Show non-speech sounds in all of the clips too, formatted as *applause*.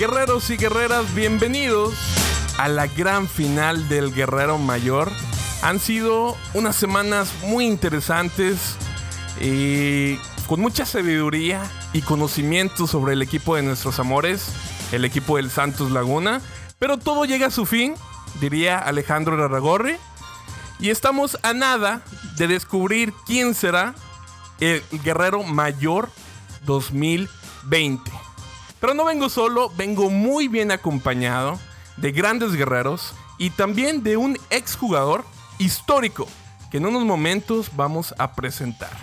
Guerreros y guerreras, bienvenidos a la gran final del Guerrero Mayor. Han sido unas semanas muy interesantes y con mucha sabiduría y conocimiento sobre el equipo de nuestros amores, el equipo del Santos Laguna. Pero todo llega a su fin, diría Alejandro Larragorri. Y estamos a nada de descubrir quién será el Guerrero Mayor 2020. Pero no vengo solo, vengo muy bien acompañado de grandes guerreros y también de un exjugador histórico que en unos momentos vamos a presentar.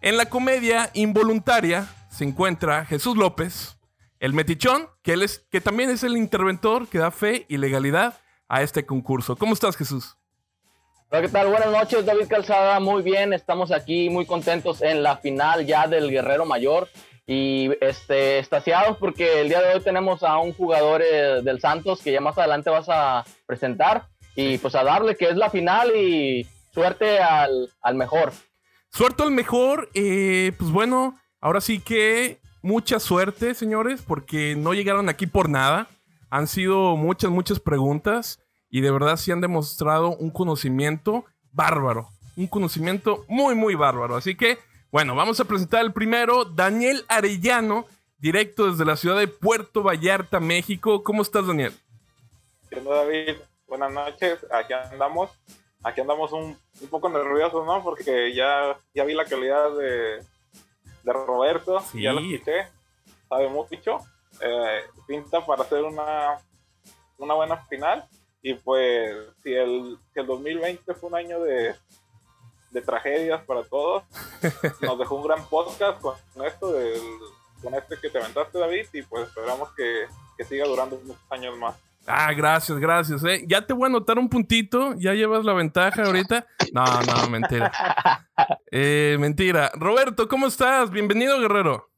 En la comedia involuntaria se encuentra Jesús López, el metichón, que, él es, que también es el interventor que da fe y legalidad a este concurso. ¿Cómo estás, Jesús? Hola, ¿qué tal? Buenas noches, David Calzada. Muy bien, estamos aquí muy contentos en la final ya del Guerrero Mayor y este, estaciados porque el día de hoy tenemos a un jugador eh, del Santos que ya más adelante vas a presentar y pues a darle que es la final y suerte al, al mejor. Suerte al mejor, eh, pues bueno, ahora sí que mucha suerte, señores, porque no llegaron aquí por nada. Han sido muchas, muchas preguntas y de verdad sí han demostrado un conocimiento bárbaro. Un conocimiento muy, muy bárbaro. Así que, bueno, vamos a presentar el primero, Daniel Arellano, directo desde la ciudad de Puerto Vallarta, México. ¿Cómo estás, Daniel? Bien, David, buenas noches. Aquí andamos. Aquí andamos un, un poco nerviosos, ¿no? Porque ya, ya vi la calidad de, de Roberto. Sí. Ya lo quité. Sabe mucho. Eh, pinta para hacer una, una buena final. Y pues, si el, si el 2020 fue un año de, de tragedias para todos, *laughs* nos dejó un gran podcast con esto, del, con este que te aventaste, David. Y pues esperamos que, que siga durando muchos años más. Ah, gracias, gracias. ¿eh? Ya te voy a anotar un puntito. Ya llevas la ventaja ahorita. No, no, mentira. Eh, mentira. Roberto, ¿cómo estás? Bienvenido, guerrero.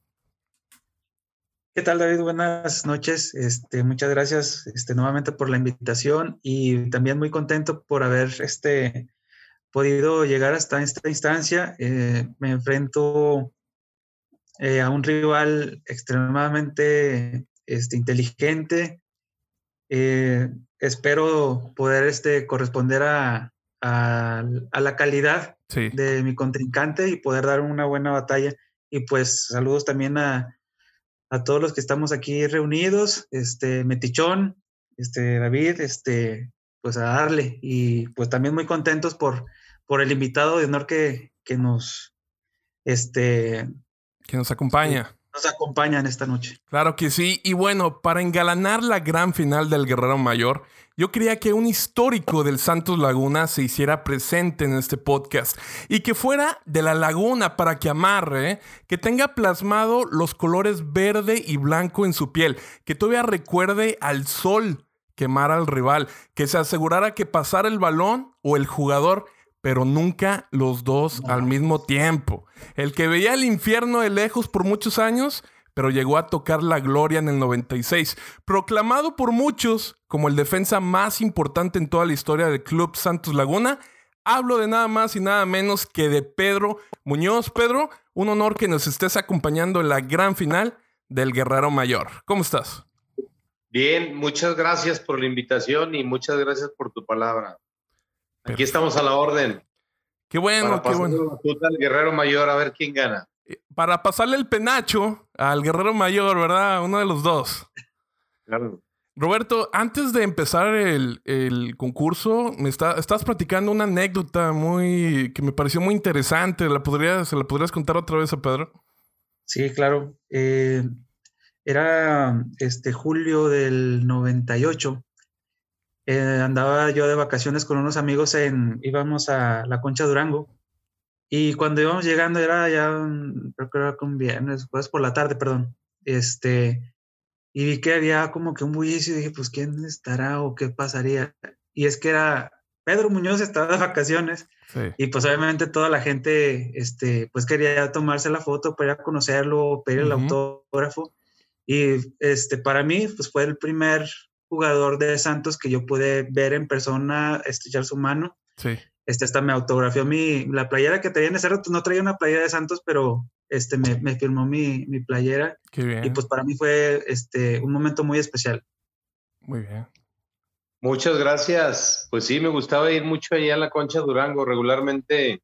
¿Qué tal, David? Buenas noches. Este, muchas gracias este, nuevamente por la invitación y también muy contento por haber este, podido llegar hasta esta instancia. Eh, me enfrento eh, a un rival extremadamente este, inteligente. Eh, espero poder este, corresponder a, a, a la calidad Sí. de mi contrincante y poder dar una buena batalla. Y pues saludos también a, a todos los que estamos aquí reunidos, este Metichón, este David, este, pues a darle. Y pues también muy contentos por, por el invitado de honor que, que nos, este, Que nos acompaña. nos acompaña en esta noche. Claro que sí. Y bueno, para engalanar la gran final del Guerrero Mayor, yo quería que un histórico del Santos Laguna se hiciera presente en este podcast y que fuera de la laguna para que amarre, ¿eh? que tenga plasmado los colores verde y blanco en su piel, que todavía recuerde al sol quemar al rival, que se asegurara que pasara el balón o el jugador pero nunca los dos al mismo tiempo. El que veía el infierno de lejos por muchos años, pero llegó a tocar la gloria en el 96, proclamado por muchos como el defensa más importante en toda la historia del Club Santos Laguna. Hablo de nada más y nada menos que de Pedro Muñoz. Pedro, un honor que nos estés acompañando en la gran final del Guerrero Mayor. ¿Cómo estás? Bien, muchas gracias por la invitación y muchas gracias por tu palabra. Aquí estamos a la orden. Qué bueno, para qué bueno. la al guerrero mayor a ver quién gana. Para pasarle el penacho al Guerrero Mayor, ¿verdad? Uno de los dos. Claro. Roberto, antes de empezar el, el concurso, me está, estás platicando una anécdota muy que me pareció muy interesante. ¿La podrías, ¿Se la podrías contar otra vez a Pedro? Sí, claro. Eh, era este julio del 98. eh, andaba yo de vacaciones con unos amigos en, íbamos a la Concha Durango. Y cuando íbamos llegando era ya, un- creo que era un viernes, pues por la tarde, perdón. Este, y vi que había como que un bullicio y dije, pues, ¿quién estará o qué pasaría? Y es que era, Pedro Muñoz estaba de vacaciones Sí. y pues obviamente toda la gente, este, pues quería tomarse la foto para ir a conocerlo, pedir el autógrafo. Y este, para mí, pues fue el primer jugador de Santos que yo pude ver en persona, estrechar su mano. Sí. Este, hasta me autografió mi, la playera que traía en ese rato, no traía una playera de Santos, pero este, me, me firmó mi, mi playera. Qué bien. Y pues para mí fue este, un momento muy especial. Muy bien. Muchas gracias. Pues sí, me gustaba ir mucho allá a la Concha Durango. Regularmente,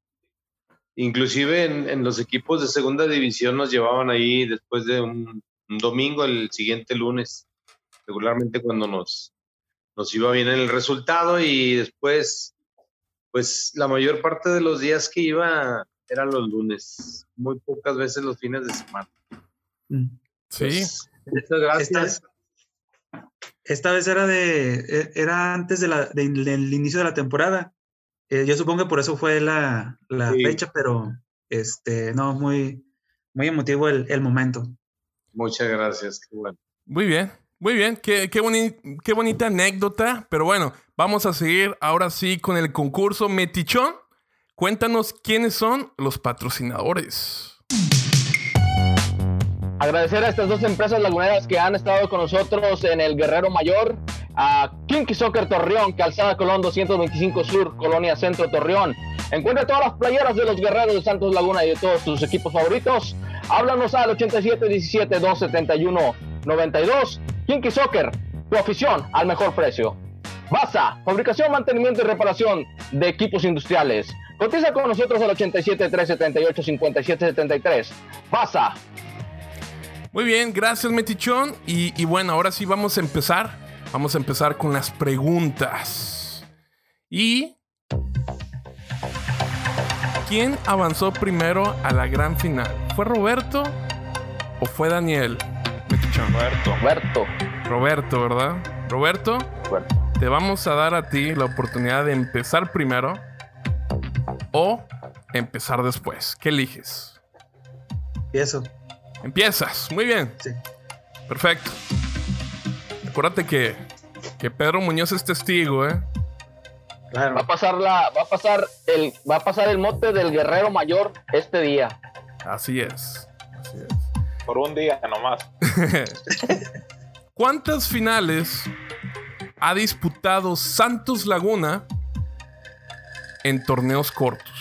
inclusive en, en los equipos de segunda división nos llevaban ahí después de un, un domingo, el siguiente lunes. Regularmente cuando nos, nos iba bien el resultado y después, pues la mayor parte de los días que iba eran los lunes. Muy pocas veces los fines de semana. Mm. Sí. Pues, muchas gracias. Esta vez era de era antes de la, de- del inicio de la temporada. Eh, yo supongo que por eso fue la, la Sí. fecha, pero este no muy muy emotivo el, el momento. Muchas gracias. Bueno. Muy bien. Muy bien. Qué, qué, boni- qué bonita anécdota. Pero bueno, vamos a seguir ahora sí con el concurso Metichón. Cuéntanos quiénes son los patrocinadores. Agradecer a estas dos empresas laguneras que han estado con nosotros en el Guerrero Mayor. A Kinky Soccer Torreón, Calzada Colón 225 Sur, Colonia Centro Torreón. Encuentra todas las playeras de los guerreros de Santos Laguna y de todos tus equipos favoritos. Háblanos al 8717-271-92. Kinky Soccer, tu afición al mejor precio. Basa, fabricación, mantenimiento y reparación de equipos industriales. Cotiza con nosotros al 87 378 5773. Basa, Muy bien, gracias Metichón. Y, y bueno, ahora sí vamos a empezar. Vamos a empezar con las preguntas. Y... ¿Quién avanzó primero a la gran final? ¿Fue Roberto o fue Daniel? Metichón. Roberto. Roberto. Roberto, ¿verdad? Roberto, Roberto. te vamos a dar a ti la oportunidad de empezar primero o empezar después. ¿Qué eliges? Y eso. Empiezas. Muy bien. Sí. Perfecto. Acuérdate que, que Pedro Muñoz es testigo, ¿eh? Claro. Va a pasar la, va a pasar el, va a pasar el mote del guerrero mayor este día. Así es. Así es. Por un día nomás. *laughs* ¿Cuántas finales ha disputado Santos Laguna en torneos cortos?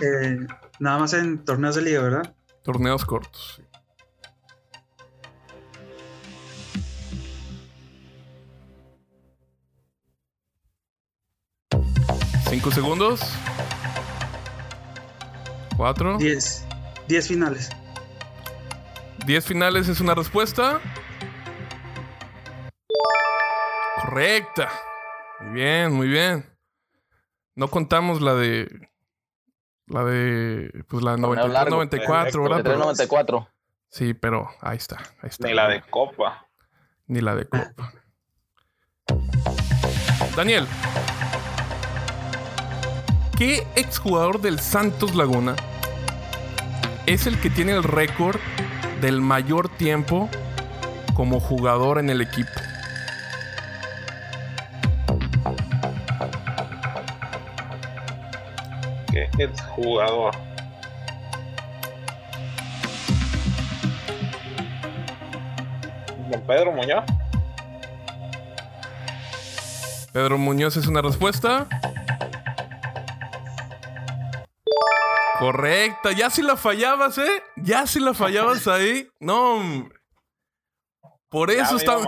Eh, nada más en torneos de liga, ¿verdad? Torneos cortos. sí. Cinco segundos. Cuatro. 10 10 finales. Diez finales es una respuesta. Correcta. Muy bien, muy bien. No contamos la de. La de. Pues la Torneo 93, largo. 94, ¿verdad? De Pero- 394. Sí, pero ahí está. Ahí está. Ni la de Copa. Ni la de Copa. Daniel. ¿Qué exjugador del Santos Laguna es el que tiene el récord del mayor tiempo como jugador en el equipo? Que es jugador. Don Pedro Muñoz. Pedro Muñoz es una respuesta. Correcta, ya si la fallabas, ¿eh? Ya si la fallabas ahí. No. Por eso están.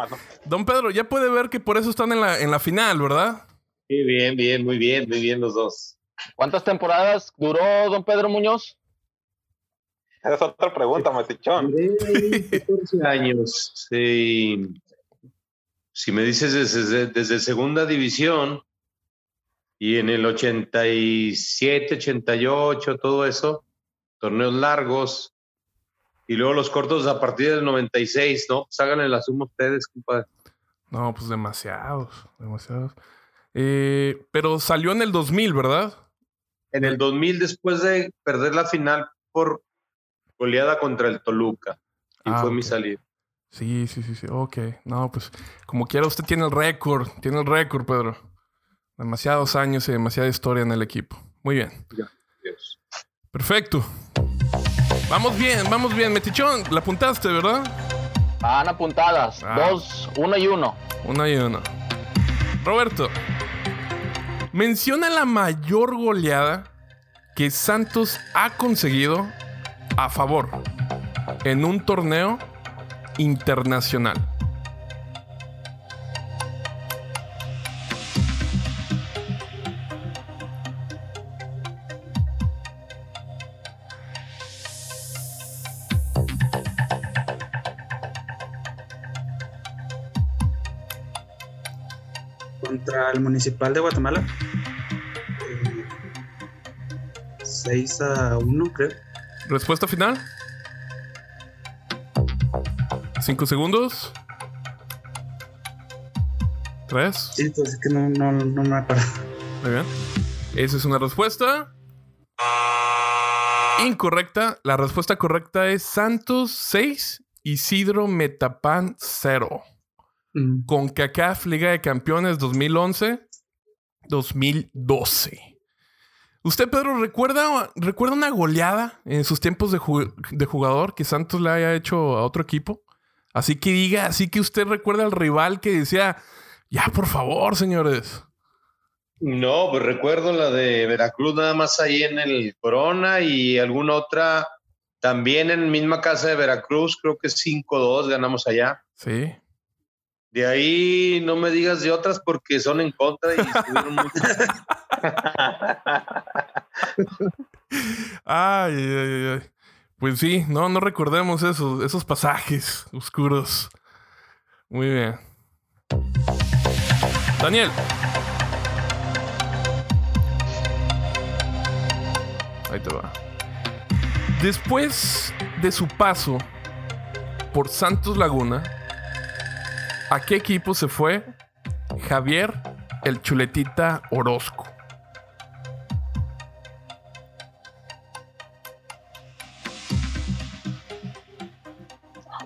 Don Pedro, ya puede ver que por eso están en la, en la final, ¿verdad? Sí, bien, bien, muy bien, muy bien los dos. ¿Cuántas temporadas duró don Pedro Muñoz? Esa es otra pregunta, Metichón. Duré 14 años. Sí. Si me dices desde, desde segunda división y en el 87, 88, todo eso, torneos largos y luego los cortos a partir del 96, ¿no? Pues háganle la suma ustedes, compadre. No, pues demasiados, demasiados. Eh, pero salió en el 2000, ¿verdad? En el 2000, después de perder la final por goleada contra el Toluca. Y Ah, fue mi salida. Sí, sí, sí, sí. Ok. No, pues como quiera, usted tiene el récord. Tiene el récord, Pedro. Demasiados años y demasiada historia en el equipo. Muy bien. Dios. Perfecto. Vamos bien, vamos bien. Metichón, la apuntaste, ¿verdad? Van apuntadas. Ah. Dos, uno y uno. Una y una. Roberto, menciona la mayor goleada que Santos ha conseguido a favor en un torneo internacional. Contra el Municipal de Guatemala. 6 a 1, creo. Respuesta final. Cinco segundos. Tres. Sí, pues es que no, no, no me acuerdo. Muy bien. Esa es una respuesta. Incorrecta. La respuesta correcta es Santos 6, Isidro Metapan 0. Mm, Con CACAF Liga de Campeones 2011-2012. ¿Usted, Pedro, recuerda, recuerda una goleada en sus tiempos de, ju- de jugador que Santos le haya hecho a otro equipo? Así que diga, así que usted recuerda al rival que decía, ya por favor, señores. No, pues recuerdo la de Veracruz nada más ahí en el Corona y alguna otra también en misma casa de Veracruz, creo que 5-2 ganamos allá. Sí. De ahí no me digas de otras porque son en contra y estuvieron muy... *laughs* Ay, ay, ay. Pues sí, no, no recordemos esos, esos pasajes oscuros. Muy bien. Daniel. Ahí te va. Después de su paso por Santos Laguna, ¿a qué equipo se fue Javier el Chuletita Orozco?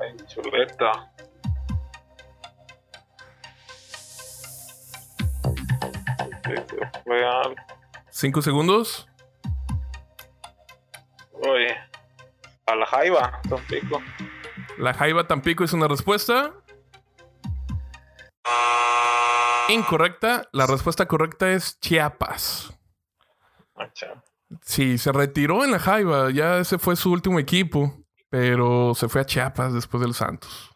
Ay, chuleta. Cinco segundos. Oye, a la Jaiba, Tampico. La Jaiba Tampico es una respuesta. Incorrecta. La respuesta correcta es Chiapas. Sí, se retiró en la Jaiba. Ya ese fue su último equipo. Pero se fue a Chiapas después del Santos.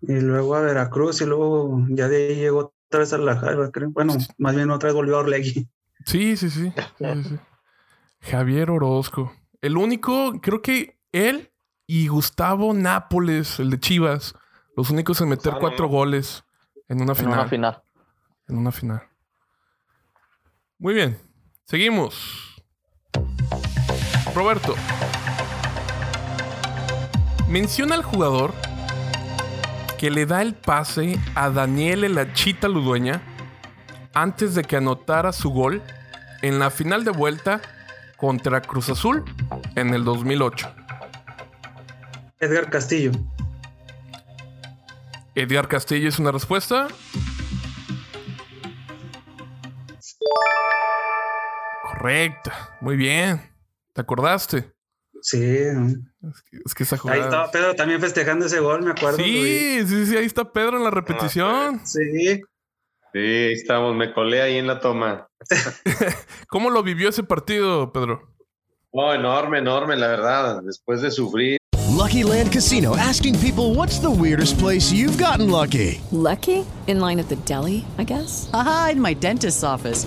Y luego a Veracruz y luego ya de ahí llegó otra vez a la Jaiba, creo. Bueno, más bien otra vez volvió a Orlegui. Sí, sí, sí. Sí, sí, sí. *laughs* Javier Orozco. El único, creo que él y Gustavo Nápoles, el de Chivas, los únicos en meter cuatro goles en una En final. una final. En una final. Muy bien. Seguimos. Roberto. Menciona al jugador que le da el pase a Daniel Elachita Ludueña antes de que anotara su gol en la final de vuelta contra Cruz Azul en el 2008. Edgar Castillo. Edgar Castillo es una respuesta. Correcta. Muy bien. ¿Te acordaste? Sí. Es que, es que esa Ahí jugada. estaba Pedro también festejando ese gol, me acuerdo. Sí, sí, sí, ahí está Pedro en la repetición. Sí. Sí, ahí estamos, me colé ahí en la toma. *laughs* ¿Cómo lo vivió ese partido, Pedro? Oh, enorme, enorme, la verdad. Después de sufrir. Lucky Land Casino asking people what's the weirdest place you've gotten lucky? Lucky? In line at the deli, I guess? Haha, in my dentist's office.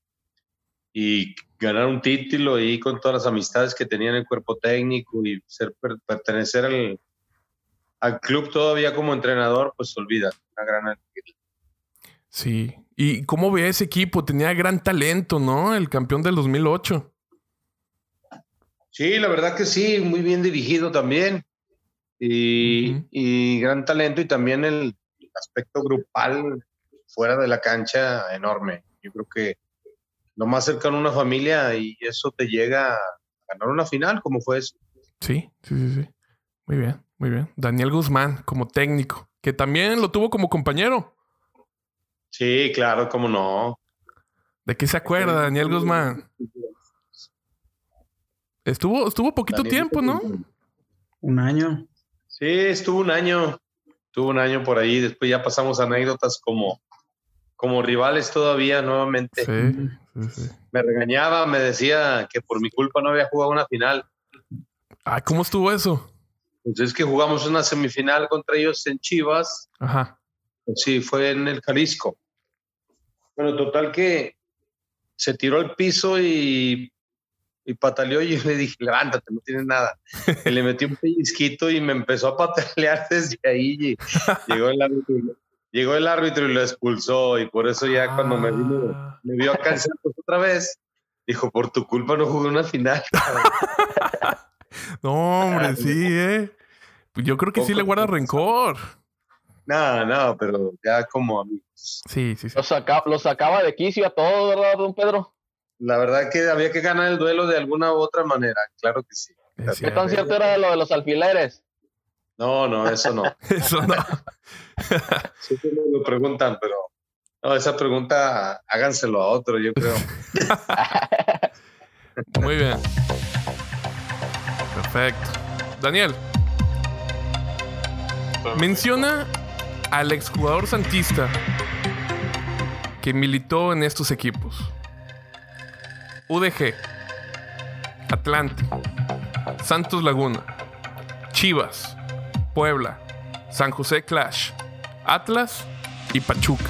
Y ganar un título y con todas las amistades que tenía en el cuerpo técnico y ser pertenecer al, al, club todavía como entrenador, pues olvida, una gran Sí, y cómo ve ese equipo, tenía gran talento, ¿no? El campeón del 2008. Sí, la verdad que sí, muy bien dirigido también. Y, y gran talento y también el aspecto grupal fuera de la cancha enorme. Yo creo que lo más cercano a una familia y eso te llega a ganar una final, como fue eso. Sí, sí, sí, sí. Muy bien, muy bien. Daniel Guzmán como técnico, que también lo tuvo como compañero. Sí, claro, cómo no. ¿De qué se acuerda Daniel Guzmán? Estuvo, estuvo poquito tiempo, ¿no? Un año. Sí, estuvo un año. Estuvo un año por ahí. Después ya pasamos anécdotas como, como rivales todavía nuevamente. Sí. Me regañaba, me decía que por mi culpa no había jugado una final. Ah, ¿cómo estuvo eso? Pues es que jugamos una semifinal contra ellos en Chivas. Ajá. Sí, fue en el Jalisco. Bueno, total que se tiró al piso y, y pataleó y *laughs* yo le dije, levántate, no tienes nada. y le metí un pellizquito y me empezó a patalear desde ahí. Y llegó el árbitro llegó el árbitro y lo expulsó y por eso ya cuando me, vino, Ah. me vio acá en Santos otra vez, dijo, por tu culpa no jugué una final. *laughs* no, hombre, *laughs* sí, ¿eh? Pues yo creo que sí le guarda rencor. No, no, pero ya como amigos. Sí, sí, sí. Lo, saca, lo sacaba de quicio a todos, ¿verdad, don Pedro? La verdad que había que ganar el duelo de alguna u otra manera, claro que sí. ¿Qué tan cierto era lo de los alfileres? No, no, eso no. *laughs* Eso no. *laughs* Siempre me lo preguntan, pero no, esa pregunta háganselo a otro, yo creo. *laughs* Muy bien. Perfecto. Daniel. Menciona al exjugador santista que militó en estos equipos. UDG, Atlante, Santos Laguna, Chivas, Puebla, San José Clash, Atlas y Pachuca.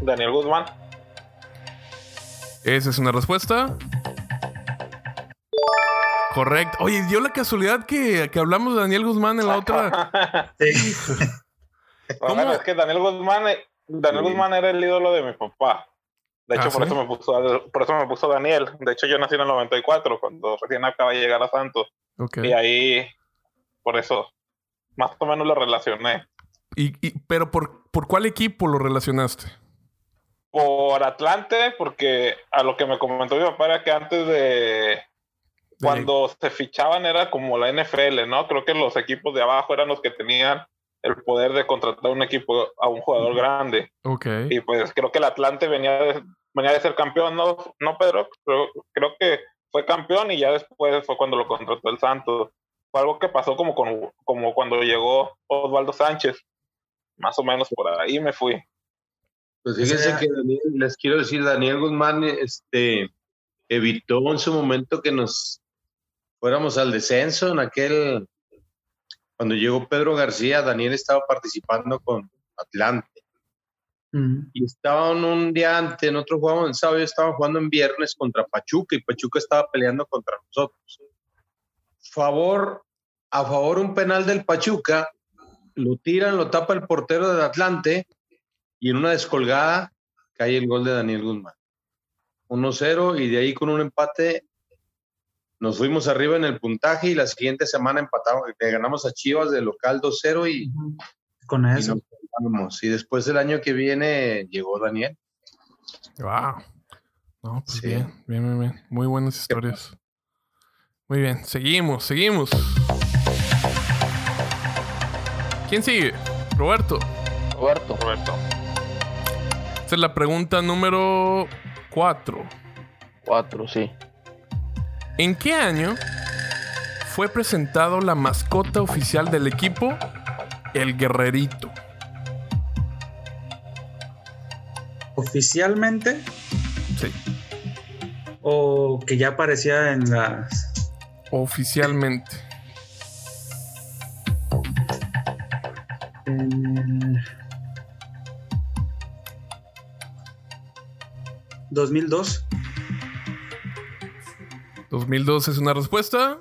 Daniel Guzmán. Esa es una respuesta. Correcto. Oye, dio la casualidad que, que hablamos de Daniel Guzmán en la otra. *laughs* Bueno, es que Daniel Guzmán, Daniel Guzmán era el ídolo de mi papá. De hecho, Ah, por, ¿sí? eso me puso, por eso me puso Daniel. De hecho, yo nací en el 94, cuando recién acaba de llegar a Santos. Y ahí, por eso, más o menos lo relacioné. Y, y- pero por, ¿por cuál equipo lo relacionaste? Por Atlante, porque a lo que me comentó mi papá era que antes de cuando se fichaban era como la NFL, ¿no? Creo que los equipos de abajo eran los que tenían el poder de contratar un equipo a un jugador grande. Ok. Y pues creo que el Atlante venía de, venía de ser campeón, ¿no, no Pedro? Creo, creo que fue campeón y ya después fue cuando lo contrató el Santos. Fue algo que pasó como, con, como cuando llegó Osvaldo Sánchez. Más o menos por ahí me fui. Pues fíjense que Daniel, les quiero decir, Daniel Guzmán este, evitó en su momento que nos fuéramos al descenso en aquel, cuando llegó Pedro García, Daniel estaba participando con Atlante. Y estaban un día antes, nosotros jugábamos en sábado, estaban jugando en viernes contra Pachuca y Pachuca estaba peleando contra nosotros. Favor, a favor un penal del Pachuca, lo tiran, lo tapa el portero del Atlante y en una descolgada cae el gol de Daniel Guzmán. 1-0 y de ahí con un empate nos fuimos arriba en el puntaje y la siguiente semana empatamos, le ganamos a Chivas de local 2-0 y, Con y eso. nos salvamos. Y después el año que viene llegó Daniel. Wow. No, pues Sí. bien, bien, bien, bien. Muy buenas historias. Muy bien, seguimos, seguimos. ¿Quién sigue? Roberto. Roberto. Roberto. Esta es la pregunta número 4. 4, sí. ¿En qué año fue presentado la mascota oficial del equipo, el guerrerito? ¿Oficialmente? Sí. ¿O que ya aparecía en las... Oficialmente. en- 2002. 2002 es una respuesta.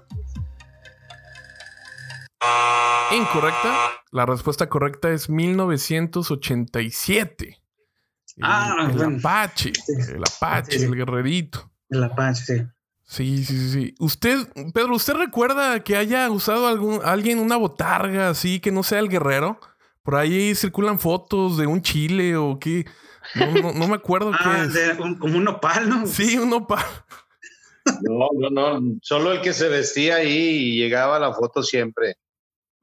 Incorrecta. La respuesta correcta es 1987. El- Ah, el, bueno. Apache. El Apache, Sí, sí. el guerrerito. El Apache, sí. Sí, sí, sí. Usted, Pedro, ¿usted recuerda que haya usado algún, alguien una botarga así que no sea el guerrero? Por ahí circulan fotos de un chile o qué. No, no, no me acuerdo qué Ah, es. de un- como un nopal, ¿no? Sí, un nopal. No, no, no. Solo el que se vestía ahí y llegaba a la foto siempre.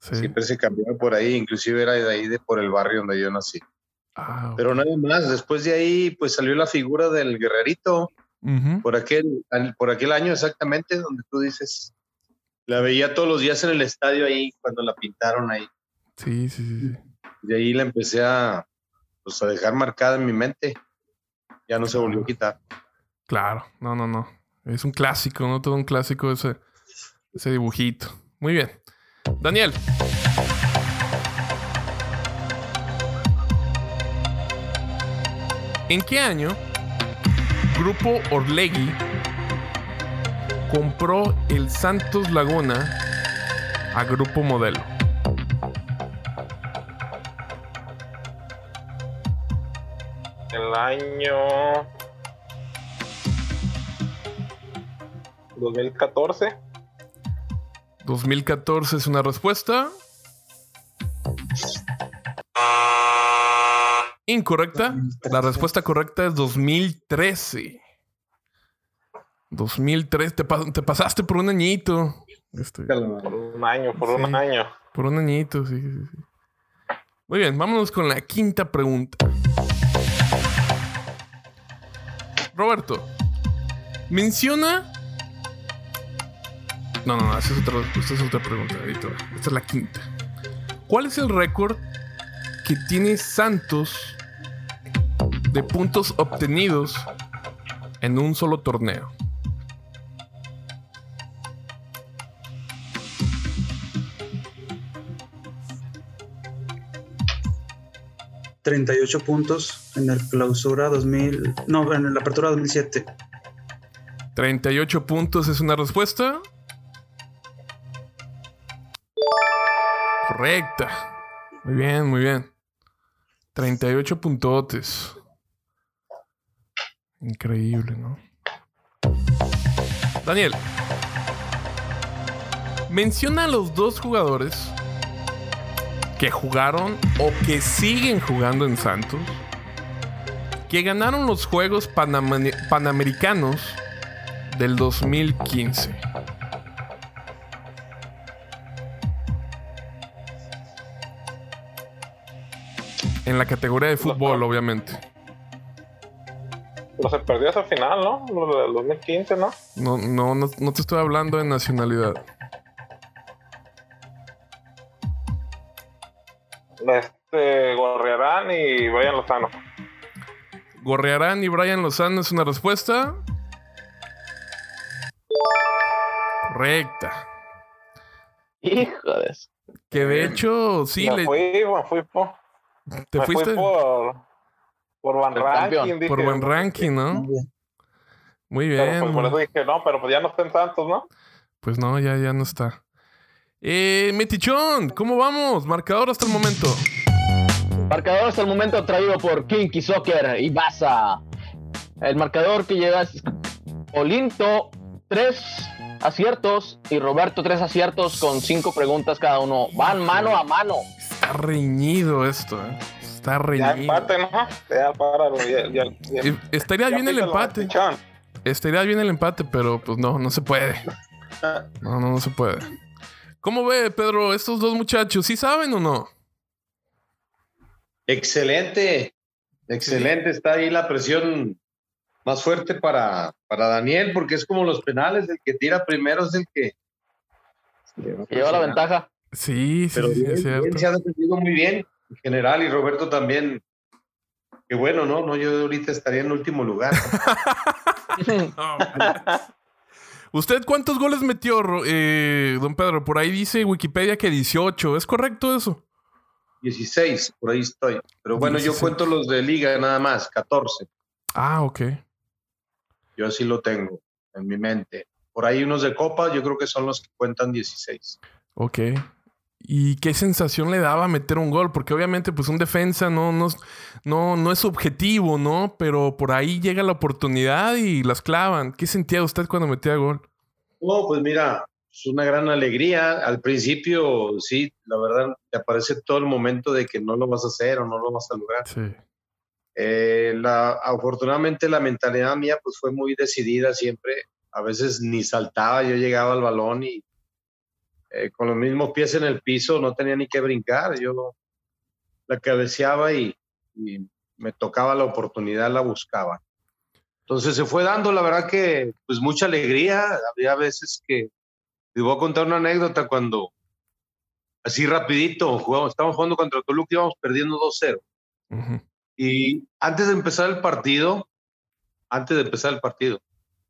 Sí. Siempre se cambiaba por ahí, inclusive era de ahí, de por el barrio donde yo nací. Ah, Pero nada más, después de ahí, pues salió la figura del guerrerito, por aquel, por aquel año exactamente, donde tú dices, la veía todos los días en el estadio ahí, cuando la pintaron ahí. Sí, sí, sí, sí. De ahí la empecé a, pues, a dejar marcada en mi mente. Ya no se volvió a quitar. Claro, no, no, no. Es un clásico, ¿no? Todo un clásico ese, ese dibujito. Muy bien. Daniel. ¿En qué año Grupo Orlegui compró el Santos Laguna a Grupo Modelo? El año 2014. 2014 es una respuesta. Incorrecta. La respuesta correcta es 2013. 2003. Te, pa- te pasaste por un añito. Este, Por un año, por un año. por un añito, sí, sí, sí. Muy bien, vámonos con la quinta pregunta. Roberto, menciona. No, no, no, esa es otra, esta es otra pregunta. va. Esta es la quinta. ¿Cuál es el récord que tiene Santos de puntos obtenidos en un solo torneo? 38 puntos en el clausura 2000. No, en la apertura 2007. 38 puntos es una respuesta. Correcta. Muy bien, muy bien. 38 puntotes. Increíble, ¿no? Daniel. Menciona a los dos jugadores que jugaron o que siguen jugando en Santos, que ganaron los Juegos Panamericanos del 2015. En la categoría de fútbol, obviamente. Pero se perdió esa final, ¿no? Lo del 2015, ¿no? No, no, no, no te estoy hablando de nacionalidad. Este, Gorriarán y Brian Lozano. ¿Gorrearán y Brian Lozano es una respuesta? Correcta. Hijo de eso. Que de hecho, sí, me le, fui, me fui por, te me fuiste fui por, por Van El campeón. Ranking. por buen ranking, ¿no? Muy Pero bien. pues por eso dije, no, pero pues ya no está en Santos, ¿no? Pues no, ya, ya no está. Eh, Metichón, ¿cómo vamos? Marcador hasta el momento. Marcador hasta el momento traído por Kinky Soccer y Baza. El marcador que llega es Olinto, tres aciertos y Roberto, tres aciertos con cinco preguntas cada uno. Van mano a mano. Está reñido esto, ¿eh? Está Ya reñido. empate, ¿no? Ya páralo. Ya, ya, ya- Estaría ya bien el empate. Estaría bien el empate, pero pues no, no se puede. No, no, no se puede. ¿Cómo ve, Pedro, estos dos muchachos? ¿Sí saben o no? Excelente. Excelente, está ahí la presión más fuerte para, para Daniel, porque es como los penales, el que tira primero es el que, Que lleva la ventaja. Sí, sí, Pero sí, bien, es cierto. bien, se ha defendido muy bien en general y Roberto también. Qué bueno, ¿no? No, yo ahorita estaría en último lugar. *laughs* ¿Usted cuántos goles metió, eh, don Pedro? Por ahí dice Wikipedia que 18. ¿Es correcto eso? 16, por ahí estoy. Pero bueno, 16. yo cuento los de liga nada más, 14. Ah, ok. Yo así lo tengo en mi mente. Por ahí unos de copa, yo creo que son los que cuentan 16. Ok. ¿Y qué sensación le daba meter un gol? Porque obviamente, pues un defensa no, no, no, no es objetivo, ¿no? Pero por ahí llega la oportunidad y las clavan. ¿Qué sentía usted cuando metía gol? No, pues mira, es una gran alegría. Al principio, sí, la verdad, te aparece todo el momento de que no lo vas a hacer o no lo vas a lograr. Sí. Eh, la, afortunadamente la mentalidad mía pues fue muy decidida siempre. A veces ni saltaba, yo llegaba al balón y eh, con los mismos pies en el piso no tenía ni que brincar. Yo la cabeceaba y, y me tocaba la oportunidad, la buscaba. Entonces se fue dando, la verdad que pues mucha alegría. Había veces que, te voy a contar una anécdota cuando, así rapidito, jugamos, estábamos jugando contra Toluca y íbamos perdiendo 2-0. Ujú. Y antes de empezar el partido, antes de empezar el partido,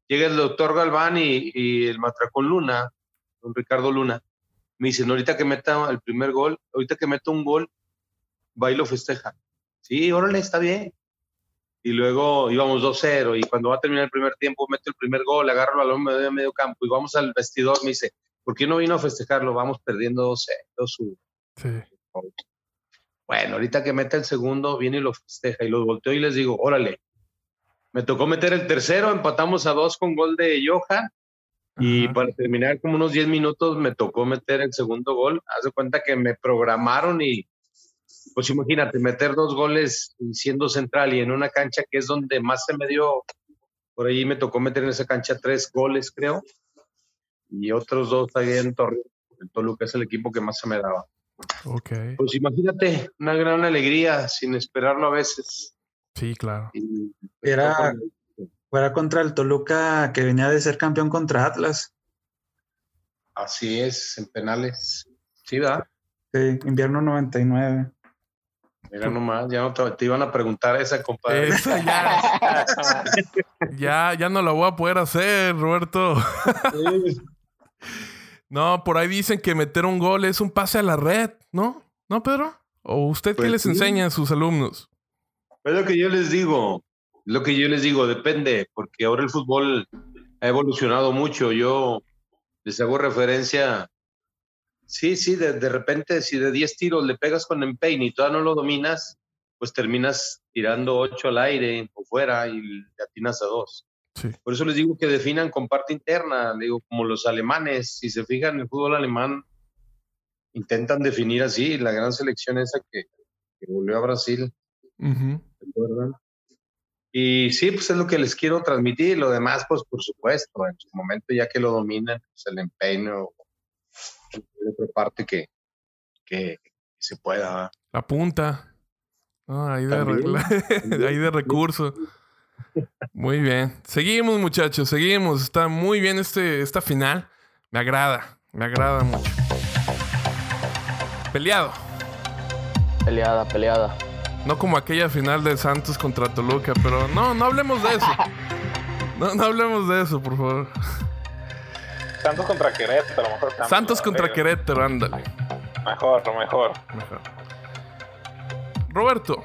llega el doctor Galván y, y el matracón Luna, don Ricardo Luna, me dice, "No, ahorita que meta el primer gol, ahorita que meta un gol, va y lo festeja. Sí, órale, está bien. Y luego íbamos 2-0 y cuando va a terminar el primer tiempo, meto el primer gol, agarro el balón, me doy a medio campo y vamos al vestidor, me dice, ¿por qué no vino a festejarlo? Vamos perdiendo 2-0, 2-1. Sí. Bueno, ahorita que meta el segundo, viene y lo festeja y los volteo y les digo, órale. Me tocó meter el tercero, empatamos a dos con gol de Johan. Y para terminar, como unos 10 minutos, me tocó meter el segundo gol. Haz de cuenta que me programaron y, pues imagínate, meter dos goles siendo central y en una cancha que es donde más se me dio. Por ahí me tocó meter en esa cancha tres goles, creo. Y otros dos ahí en Torreón. El Toluca es el equipo que más se me daba. Ok. Pues imagínate, una gran alegría sin esperarlo a veces. Sí, claro. Y- Era, era contra el Toluca que venía de ser campeón contra Atlas. Así es, en penales. Sí, ¿verdad? Sí, invierno 99. Mira nomás, ya no te, te iban a preguntar esa, compadre. Esa ya. *laughs* ya, ya no la voy a poder hacer, Roberto. No, por ahí dicen que meter un gol es un pase a la red, ¿no? ¿No, Pedro? ¿O usted qué Pues les sí. enseña a sus alumnos? Es lo que yo les digo, lo que yo les digo, depende, porque ahora el fútbol ha evolucionado mucho. Yo les hago referencia, sí, sí, de, de repente, si de 10 tiros le pegas con empeine y todavía no lo dominas, pues terminas tirando 8 al aire o fuera y le atinas a dos. Sí. Por eso les digo que definan con parte interna, digo, como los alemanes, si se fijan en el fútbol alemán, intentan definir así, la gran selección esa que, que volvió a Brasil. Ujú. ¿recuerdan? Y sí, pues es lo que les quiero transmitir. Lo demás, pues por supuesto, en su momento ya que lo dominan, pues el empeño, de otra parte que, que, se pueda. La punta. Ah, ahí, de regla- *laughs* ahí de recurso. Muy bien. Seguimos, muchachos, seguimos. Está muy bien este, esta final. Me agrada, me agrada mucho. Peleado. Peleada, peleada. No como aquella final de Santos contra Toluca, pero no, no hablemos de eso. No, no hablemos de eso, por favor. Santos contra Querétaro, a lo mejor. Santos contra Querétaro. Querétaro, ándale. Mejor, mejor. Mejor. Roberto,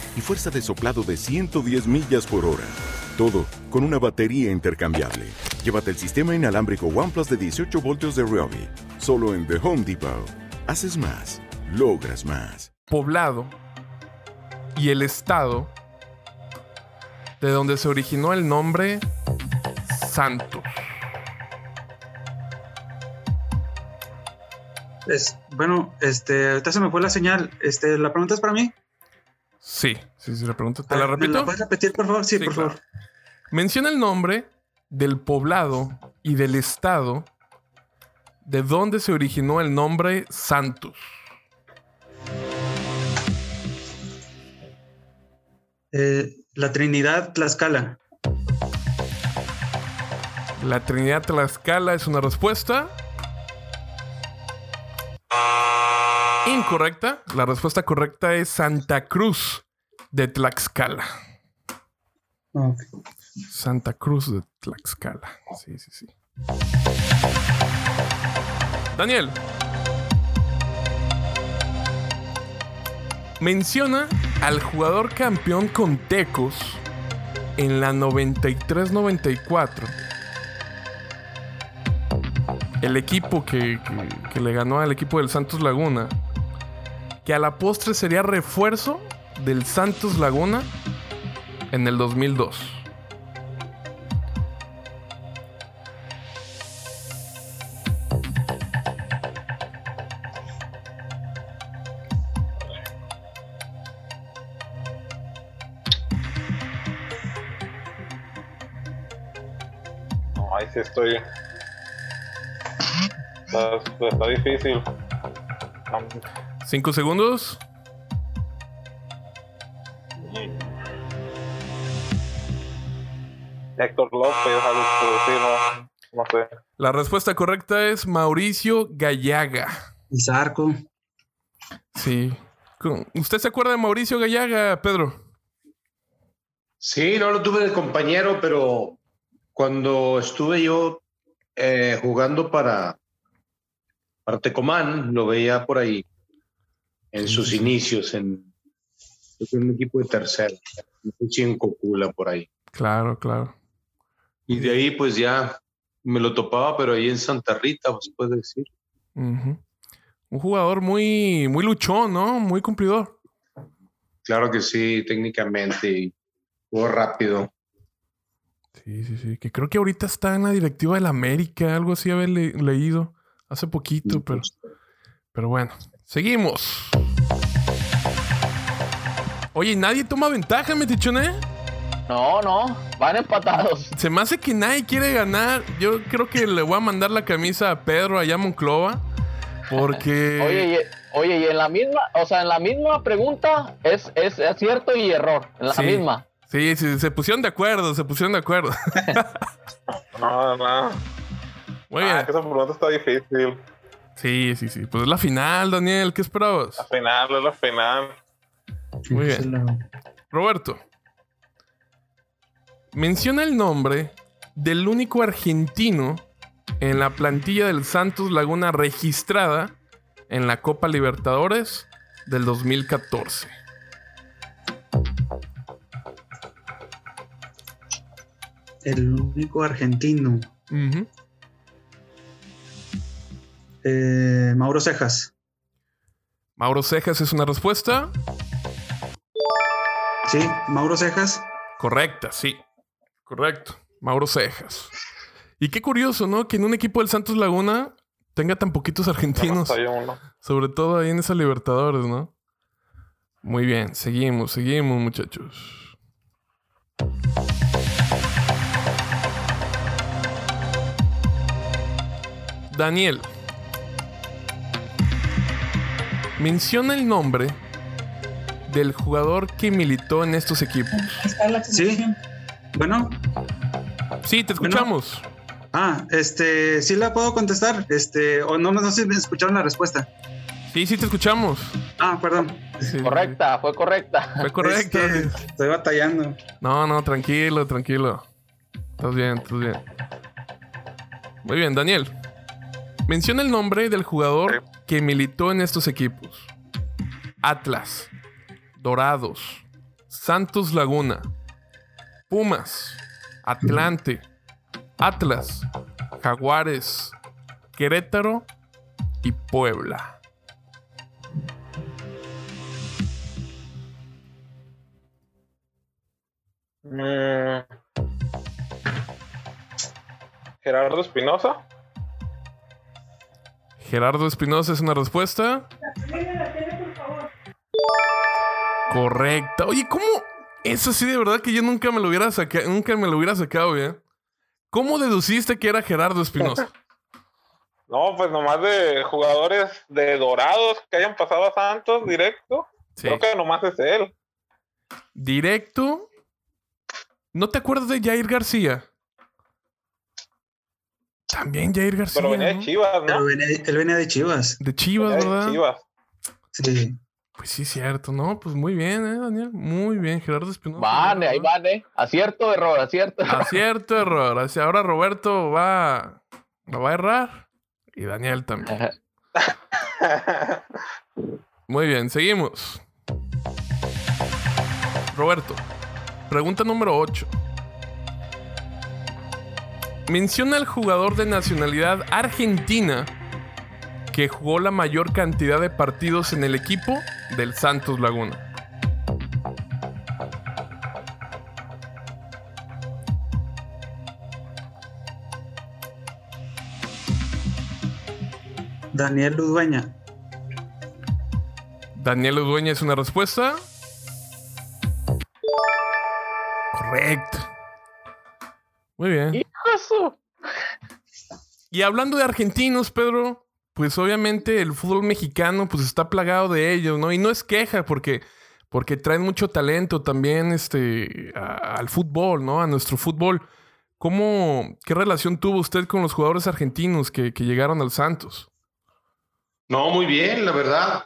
Y fuerza de soplado de 110 millas por hora. Todo con una batería intercambiable. Llévate el sistema inalámbrico OnePlus de 18 voltios de Ryobi. Solo en The Home Depot. Haces más. Logras más. Poblado y el estado de donde se originó el nombre Santos. Es, bueno, este, ahorita se me fue la señal. Este, ¿la pregunta es para mí? Sí, sí, sí, la pregunta. ¿Te la Ah, ¿me repito? ¿La puedes repetir, por favor? Sí, por claro. favor. Menciona el nombre del poblado y del estado de donde se originó el nombre Santos. Eh, la Trinidad Tlaxcala. La Trinidad Tlaxcala es una respuesta. Incorrecta. La respuesta correcta es Santa Cruz de Tlaxcala. Santa Cruz de Tlaxcala. Sí, sí, sí. Daniel. Menciona al jugador campeón con Tecos en la 93-94. El equipo que, que- que le ganó al equipo del Santos Laguna. Que a la postre sería refuerzo del Santos Laguna en el 2002. No, ahí sí estoy. Está, está difícil. Cinco segundos. Héctor López, decir, no, no sé. La respuesta correcta es Mauricio Gallaga. Y Zarco. Sí. ¿Usted se acuerda de Mauricio Gallaga, Pedro? Sí, no lo tuve de compañero, pero cuando estuve yo eh, jugando para, para Tecomán, lo veía por ahí, en sus inicios, en, en un equipo de tercera, no sé si en Cocula, por ahí. Claro, claro. Y de ahí, pues ya me lo topaba, pero ahí en Santa Rita, pues puede decir. Un jugador muy, muy luchón, ¿no? Muy cumplidor. Claro que sí, técnicamente, y jugó rápido. Sí, sí, sí. Que creo que ahorita está en la directiva del América, algo así haber le- leído hace poquito, pero, pero bueno. Seguimos. Oye, ¿y nadie toma ventaja, Metichone? No, no, van empatados. Se me hace que nadie quiere ganar. Yo creo que le voy a mandar la camisa a Pedro allá a Monclova. Porque. *laughs* Oye, y, oye, y en la misma, o sea, en la misma pregunta es, es acierto y error. En la Sí. misma. Sí, sí, se pusieron de acuerdo, se pusieron de acuerdo. *laughs* No, no. Muy Ah, bien. es que esa pregunta está difícil. Sí, sí, sí. Pues es la final, Daniel. ¿Qué esperabas? La final, es la final. Muy bien. Roberto. Menciona el nombre del único argentino en la plantilla del Santos Laguna registrada en la Copa Libertadores del 2014. El único argentino. Eh, Mauro Cejas. Mauro Cejas es una respuesta Sí, Mauro Cejas. correcta, sí. Correcto. Mauro Cejas. Y qué curioso, ¿no? Que en un equipo del Santos Laguna tenga tan poquitos argentinos. Sobre todo ahí en esa Libertadores, ¿no? Muy bien, seguimos, seguimos, muchachos. Daniel. Menciona el nombre del jugador que militó en estos equipos. Sí. Bueno. Sí, te escuchamos. Ah, este, sí la puedo contestar. Este, o no, no sé si me escucharon la respuesta. Sí, sí te escuchamos. Ah, perdón. Correcta, fue correcta. Fue correcto. Es que estoy batallando. No, no, tranquilo, tranquilo. Estás bien, estás bien. Muy bien, Daniel. Menciona el nombre del jugador que militó en estos equipos. Atlas, Dorados, Santos Laguna, Pumas, Atlante, Atlas, Jaguares, Querétaro y Puebla. Mm. Gerardo Espinosa. Gerardo Espinosa es una respuesta. Correcta. Oye, ¿cómo? Eso sí, de verdad que yo nunca me lo hubiera sacado, nunca me lo hubiera sacado bien. ¿Cómo deduciste que era Gerardo Espinosa? *laughs* No, pues nomás de jugadores de dorados que hayan pasado a Santos directo. Sí. Creo que nomás es él. Directo. ¿No te acuerdas de Jair García? También Jair García. Pero venía de. Chivas, ¿no? Pero venía- él venía de Chivas. De Chivas, Venía de ¿verdad? Chivas. Sí. Pues sí, cierto, ¿no? Pues muy bien, ¿eh, Daniel? Muy bien, Gerardo Espinosa. Vale, ahí van, ¿eh? Acierto, error, acierto. *laughs* Acierto, error. Así ahora Roberto va, lo va a errar. Y Daniel también. Muy bien, seguimos. Roberto, pregunta número 8. Menciona al jugador de nacionalidad argentina que jugó la mayor cantidad de partidos en el equipo del Santos Laguna. Daniel Ludueña. Daniel Udueña es una respuesta. Correcto. Muy bien. Y hablando de argentinos, Pedro, pues obviamente el fútbol mexicano pues está plagado de ellos, ¿no? Y no es queja porque, porque traen mucho talento también este, a- al fútbol, ¿no? A nuestro fútbol. ¿Cómo, qué relación tuvo usted con los jugadores argentinos que, que llegaron al Santos? No, muy bien, la verdad.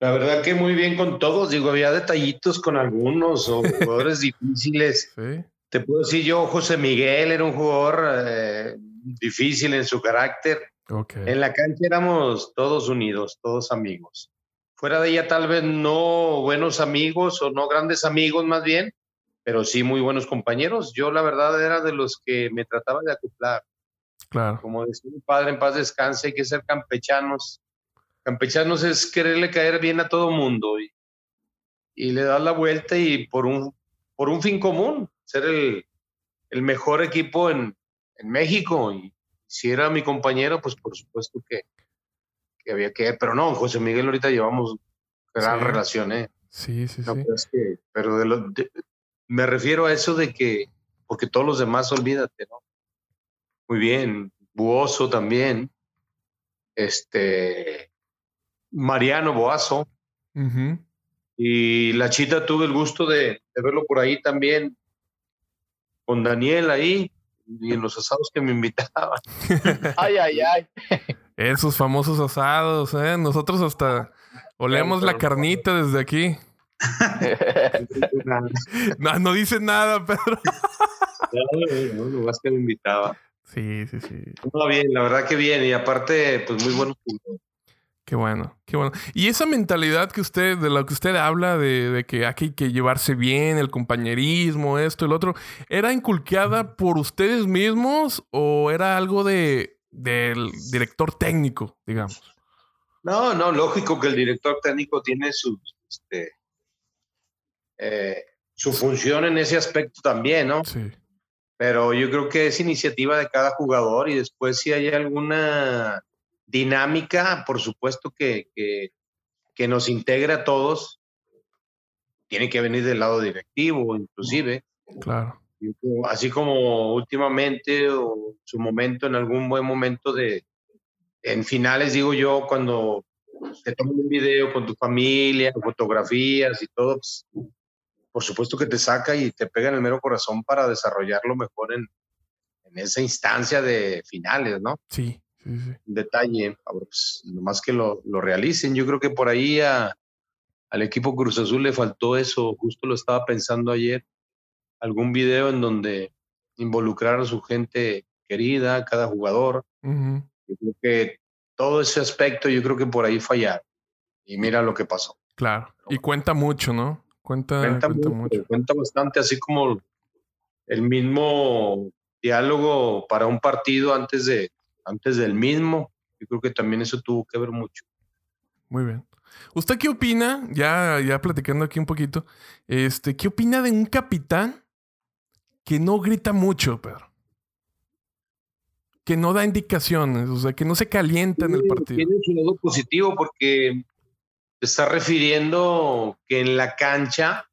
La verdad que muy bien con todos. Digo, había detallitos con algunos o *laughs* jugadores difíciles. Sí. Te puedo decir yo, José Miguel era un jugador eh, difícil en su carácter. Ok. En la cancha éramos todos unidos, todos amigos. Fuera de ella tal vez no buenos amigos o no grandes amigos más bien, pero sí muy buenos compañeros. Yo la verdad era de los que me trataba de acoplar. Claro. Como decía mi padre, en paz descanse, hay que ser campechanos. Campechanos es quererle caer bien a todo mundo y, y le das la vuelta y por un, por un fin común, ser el, el mejor equipo en, en México. Y si era mi compañero, pues por supuesto que, que había que... Pero no, José Miguel ahorita llevamos gran Sí. relación, ¿eh? Sí, sí, No, sí. pero es que- pero de lo- de- me refiero a eso de que, porque todos los demás, olvídate, ¿no? Muy bien, Buoso también, este, Mariano Boazo, y la chita tuve el gusto de, de verlo por ahí también, con Daniel ahí, y en los asados que me invitaban. *laughs* Ay, ay, ay. Esos famosos asados, ¿eh? Nosotros hasta olemos la carnita desde aquí. *laughs* No, no dice nada, Pedro. No, no, más que me invitaba. Sí, sí, sí. No, bien, la verdad que bien, y aparte, pues muy buenos. Qué bueno, qué bueno. Y esa mentalidad que usted, de la que usted habla, de, de que hay que llevarse bien, el compañerismo, esto, el otro, ¿era inculcada por ustedes mismos o era algo de del director técnico, digamos? No, no, lógico que el director técnico tiene su, este, eh, su función en ese aspecto también, ¿no? Sí. Pero yo creo que es iniciativa de cada jugador y después si hay alguna dinámica, por supuesto que, que, que nos integra a todos, tiene que venir del lado directivo, inclusive. Claro. Así como últimamente o su momento, en algún buen momento de, en finales, digo yo, cuando te toman un video con tu familia, fotografías y todo, pues, por supuesto que te saca y te pega en el mero corazón para desarrollarlo mejor en, en esa instancia de finales, ¿no? Sí, detalle. Pues, nomás que lo, lo realicen. Yo creo que por ahí a- al equipo Cruz Azul le faltó eso. Justo lo estaba pensando ayer. Algún video en donde involucrar a su gente querida, cada jugador. Yo creo que todo ese aspecto, yo creo que por ahí fallaron. Y mira lo que pasó. Claro. Y cuenta mucho, ¿no? Cuenta, Cuenta, cuenta mucho, mucho. cuenta bastante, así como el mismo diálogo para un partido antes, de, antes del mismo. Yo creo que también eso tuvo que ver mucho. Muy bien. ¿Usted qué opina? Ya, ya platicando aquí un poquito. Este, ¿qué opina de un capitán que no grita mucho, Pedro? Que no da indicaciones, o sea, que no se calienta en el partido. Tiene su lado positivo porque te está refiriendo que en la cancha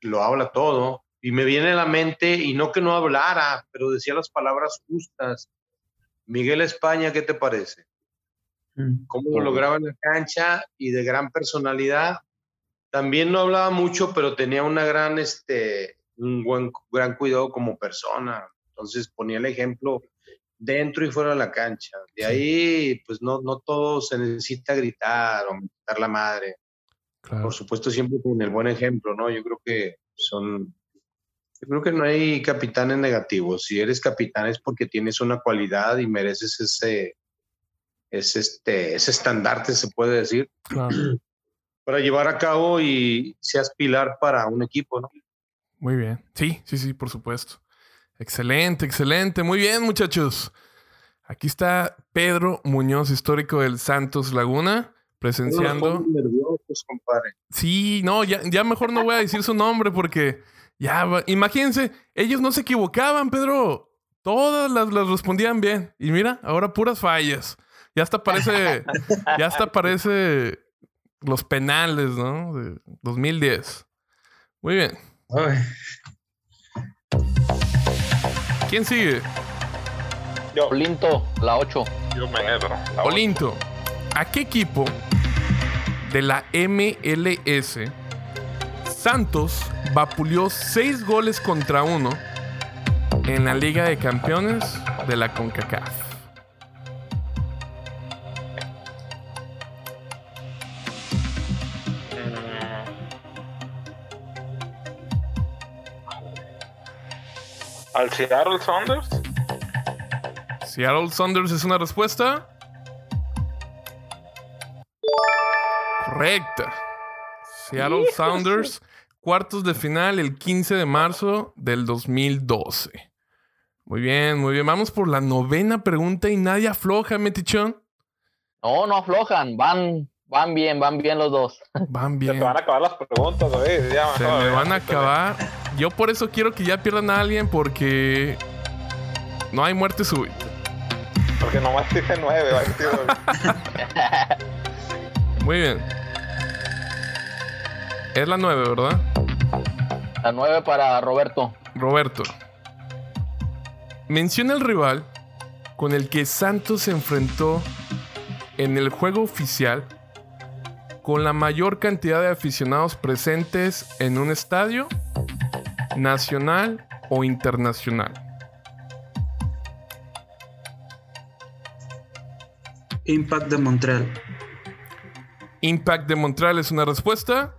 lo habla todo. Y me viene a la mente, y no que no hablara, pero decía las palabras justas. Miguel España, ¿qué te parece? cómo lo lograba en la cancha y de gran personalidad. También no hablaba mucho, pero tenía una gran, este, un buen, gran cuidado como persona. Entonces ponía el ejemplo dentro y fuera de la cancha. De ahí, pues no, no todo se necesita gritar o mentar la madre. Por supuesto, siempre con el buen ejemplo, ¿no? Yo creo que son, yo creo que no hay capitanes negativos. Si eres capitán es porque tienes una cualidad y mereces ese, es este, ese estandarte, se puede decir, *clears throat* para llevar a cabo y seas pilar para un equipo, ¿no? Muy bien. Sí, sí, sí, por supuesto. Excelente, excelente. Muy bien, muchachos. Aquí está Pedro Muñoz, histórico del Santos Laguna, presenciando. Nerviosos, compadre. Sí, no, ya, ya mejor no voy a decir su nombre porque ya, imagínense, ellos no se equivocaban, Pedro. Todas las, las respondían bien. Y mira, ahora puras fallas. Ya hasta parece, *laughs* ya hasta parece los penales, ¿no? De 2010. Muy bien. ¿Quién sigue? Yo. Olinto, la 8. Yo mero. Olinto, ¿a qué equipo de la MLS Santos vapuleó seis goles contra uno en la Liga de Campeones de la CONCACAF? ¿Al Seattle Saunders? Seattle Saunders es una respuesta. Correcta. Seattle Sounders, cuartos de final el 15 de marzo del 2012. Muy bien, muy bien. Vamos por la novena pregunta y nadie afloja, Metichón. No, no aflojan, van, van bien, van bien los dos. Van Se bien. te van a acabar las preguntas, güey. Ya, Se me van a acabar. Yo por eso quiero que ya pierdan a alguien porque no hay muerte súbita. Porque nomás dije nueve, va, tío. *laughs* Muy bien. Es la nueve, ¿verdad? La 9 para Roberto. Roberto. Menciona el rival con el que Santos se enfrentó en el juego oficial con la mayor cantidad de aficionados presentes en un estadio nacional o internacional. Impact de Montreal. Impact de Montreal es una respuesta.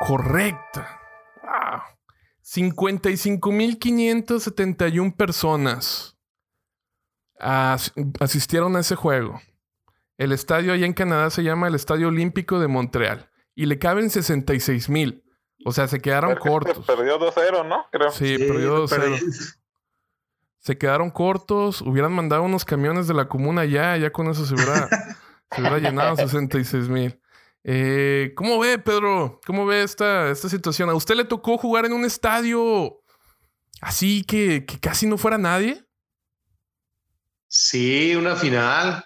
Correcta. Wow. 55.571 personas as- asistieron a ese juego. El estadio allá en Canadá se llama el Estadio Olímpico de Montreal y le caben 66.000. O sea, se quedaron Creo que cortos. Perdió 2-0, ¿no? Creo. Sí, perdió 2-0. perdí. Se quedaron cortos. Hubieran mandado unos camiones de la comuna ya. Ya con eso se hubiera, *laughs* se hubiera llenado 66 mil. Eh, ¿Cómo ve, Pedro? ¿Cómo ve esta, esta situación? ¿A usted le tocó jugar en un estadio así que, que casi no fuera nadie? Sí, una final.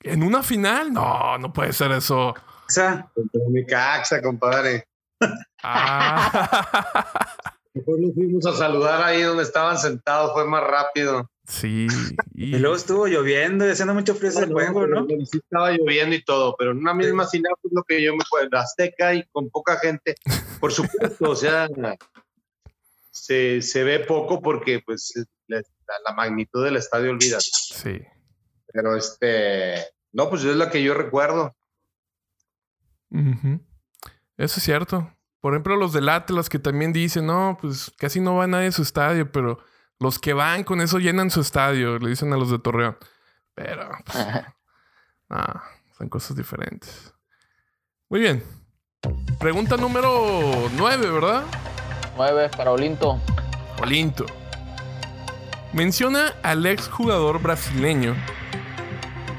¿En una final? No, no puede ser eso. Esa, Contra Necaxa, compadre. Ah, *laughs* Después nos fuimos a saludar ahí donde estaban sentados, fue más rápido. Sí. y luego estuvo lloviendo y haciendo mucho frío ese juego, ¿no? Sí estaba lloviendo y todo, pero en una misma final, pues lo que yo me acuerdo, Azteca y con poca gente, por *laughs* supuesto, o sea, se, se ve poco porque pues la, magnitud del estadio, olvídate. Sí. Pero este, no, pues es la que yo recuerdo. Ujú. Eso es cierto. Por ejemplo, los del Atlas que también dicen, no, pues casi no va nadie a su estadio, pero los que van con eso llenan su estadio, le dicen a los de Torreón. Pero, pues, ah, son cosas diferentes. Muy bien. Pregunta número 9, ¿verdad? 9 para Olinto. Olinto. Menciona al exjugador brasileño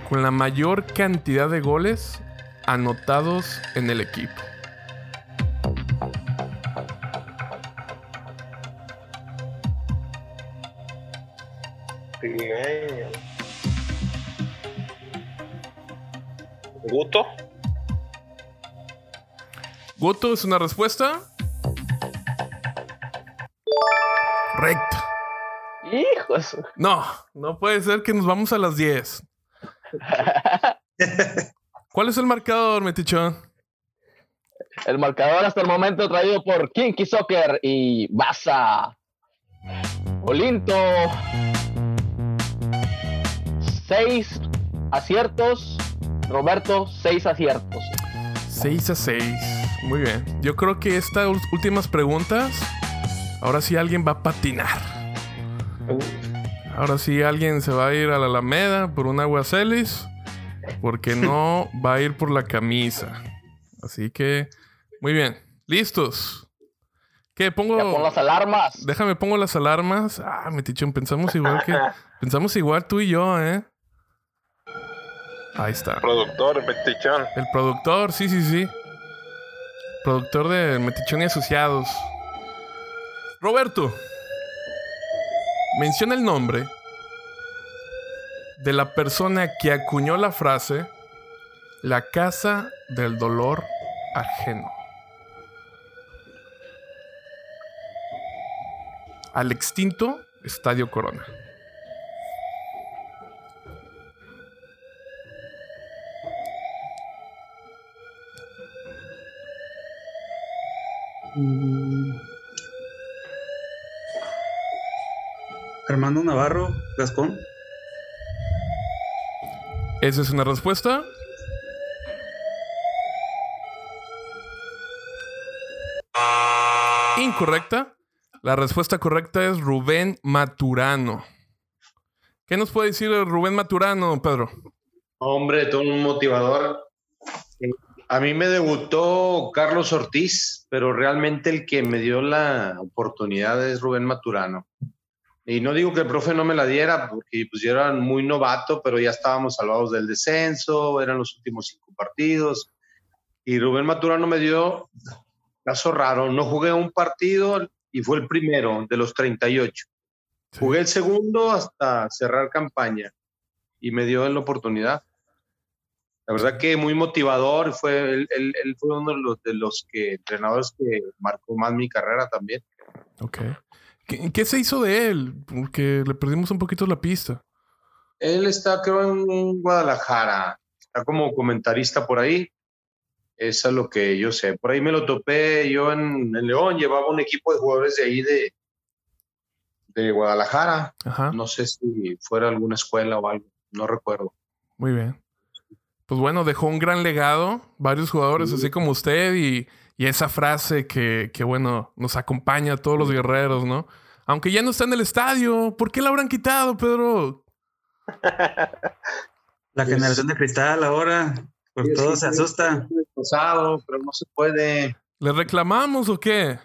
con la mayor cantidad de goles anotados en el equipo. Brasileño. Guto. Guto es una respuesta. Correcto. Hijos. No, no puede ser que nos vamos a las 10. ¿Cuál es el marcador, Metichón? El marcador hasta el momento traído por Kinky Soccer y Baza. Olinto. Seis aciertos. Roberto, seis aciertos. 6 a 6. Muy bien. Yo creo que estas últimas preguntas, ahora sí alguien va a patinar. Ahora sí alguien se va a ir a la Alameda por un agua Celis, porque *laughs* no va a ir por la camisa. Así que, muy bien. ¿Listos? ¿Qué? Pongo... Ya pon las alarmas. Déjame, pongo las alarmas. Ah, Metichón, pensamos igual que... *laughs* pensamos igual tú y yo, ¿eh? Ahí está. Productor, Metichón. El productor, sí, sí, sí. Productor de Metichón y Asociados. Roberto. Menciona el nombre de la persona que acuñó la frase La casa del dolor ajeno. Al extinto Estadio Corona. Armando Navarro, Gascón. ¿Esa es una respuesta? Incorrecta. La respuesta correcta es Rubén Maturano. ¿Qué nos puede decir de Rubén Maturano, Pedro? Hombre, todo un motivador. A mí me debutó Carlos Ortiz, pero realmente el que me dio la oportunidad es Rubén Maturano. Y no digo que el profe no me la diera, porque pues yo era muy novato, pero ya estábamos salvados del descenso, eran los últimos cinco partidos. Y Rubén Maturano me dio, caso raro, no jugué un partido y fue el primero de los 38. Jugué el segundo hasta cerrar campaña y me dio la oportunidad. La verdad que muy motivador, fue, él, él- él fue uno de los, de los que, entrenadores que marcó más mi carrera también. Ok. ¿Qué, qué se hizo de él? Porque le perdimos un poquito la pista. Él está, creo, en Guadalajara, está como comentarista por ahí. Eso es lo que yo sé. Por ahí me lo topé yo en, en León, llevaba un equipo de jugadores de ahí de, de Guadalajara. Ajá. No sé si fuera alguna escuela o algo, no recuerdo. Muy bien. Pues bueno, dejó un gran legado, varios jugadores así como usted y, y esa frase que, que, bueno, nos acompaña a todos los guerreros, ¿no? Aunque ya no está en el estadio, ¿por qué la habrán quitado, Pedro? La generación de cristal ahora, por todo se asusta. Posado, pero no se puede. ¿Le reclamamos o qué?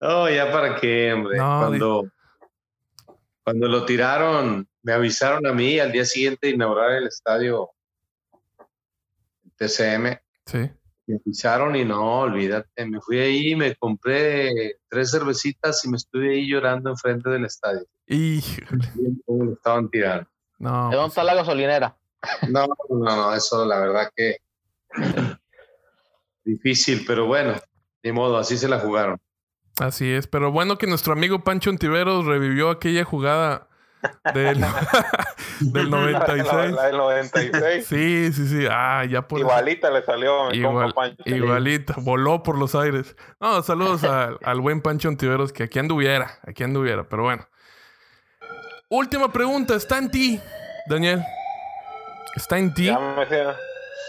No, ya para qué, hombre. No, cuando, cuando lo tiraron, me avisaron a mí al día siguiente de inaugurar el estadio TCM. Sí. Me avisaron y no, olvídate. Me fui ahí, me compré tres cervecitas y me estuve ahí llorando enfrente del estadio. Híjole. Lo estaban tirando. No. ¿De dónde está la gasolinera? No, no, no, eso la verdad que difícil, pero bueno, ni modo, así se la jugaron. Así es, pero bueno que nuestro amigo Pancho Ontiveros revivió aquella jugada *laughs* del, del 96. *laughs* La del 96. Sí, sí, sí. Ah, ya por Igualita le salió a mi Igual, compa Pancho. igualita, voló por los aires. No, saludos al, al buen Pancho Ontiveros, que aquí anduviera, aquí anduviera, pero bueno. Última pregunta, está en ti, Daniel. Está en ti. Ya me siento,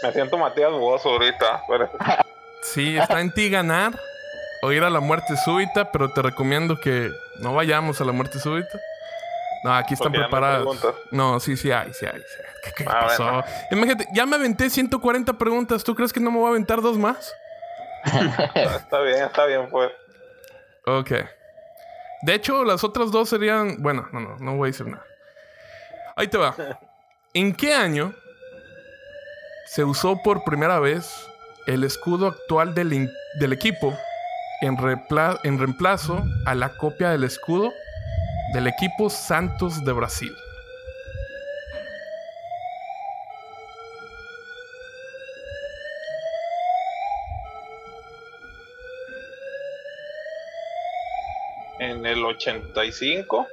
me siento Matías Bozo ahorita. pero- *laughs* Sí, está en ti ganar o ir a la muerte súbita, pero te recomiendo que no vayamos a la muerte súbita. No, aquí están ya no sí, sí hay, sí hay. ¿Qué, qué Ah, pasó? bueno. Imagínate, ya me aventé 140 preguntas. ¿Tú crees que no me voy a aventar dos más? está bien, está bien, pues. Ok. De hecho, las otras dos serían. Bueno, no, no, no voy a decir nada. Ahí te va. *laughs* ¿En qué año se usó por primera vez el escudo actual del, del equipo en, en reemplazo a la copia del escudo del equipo Santos de Brasil? En el 85.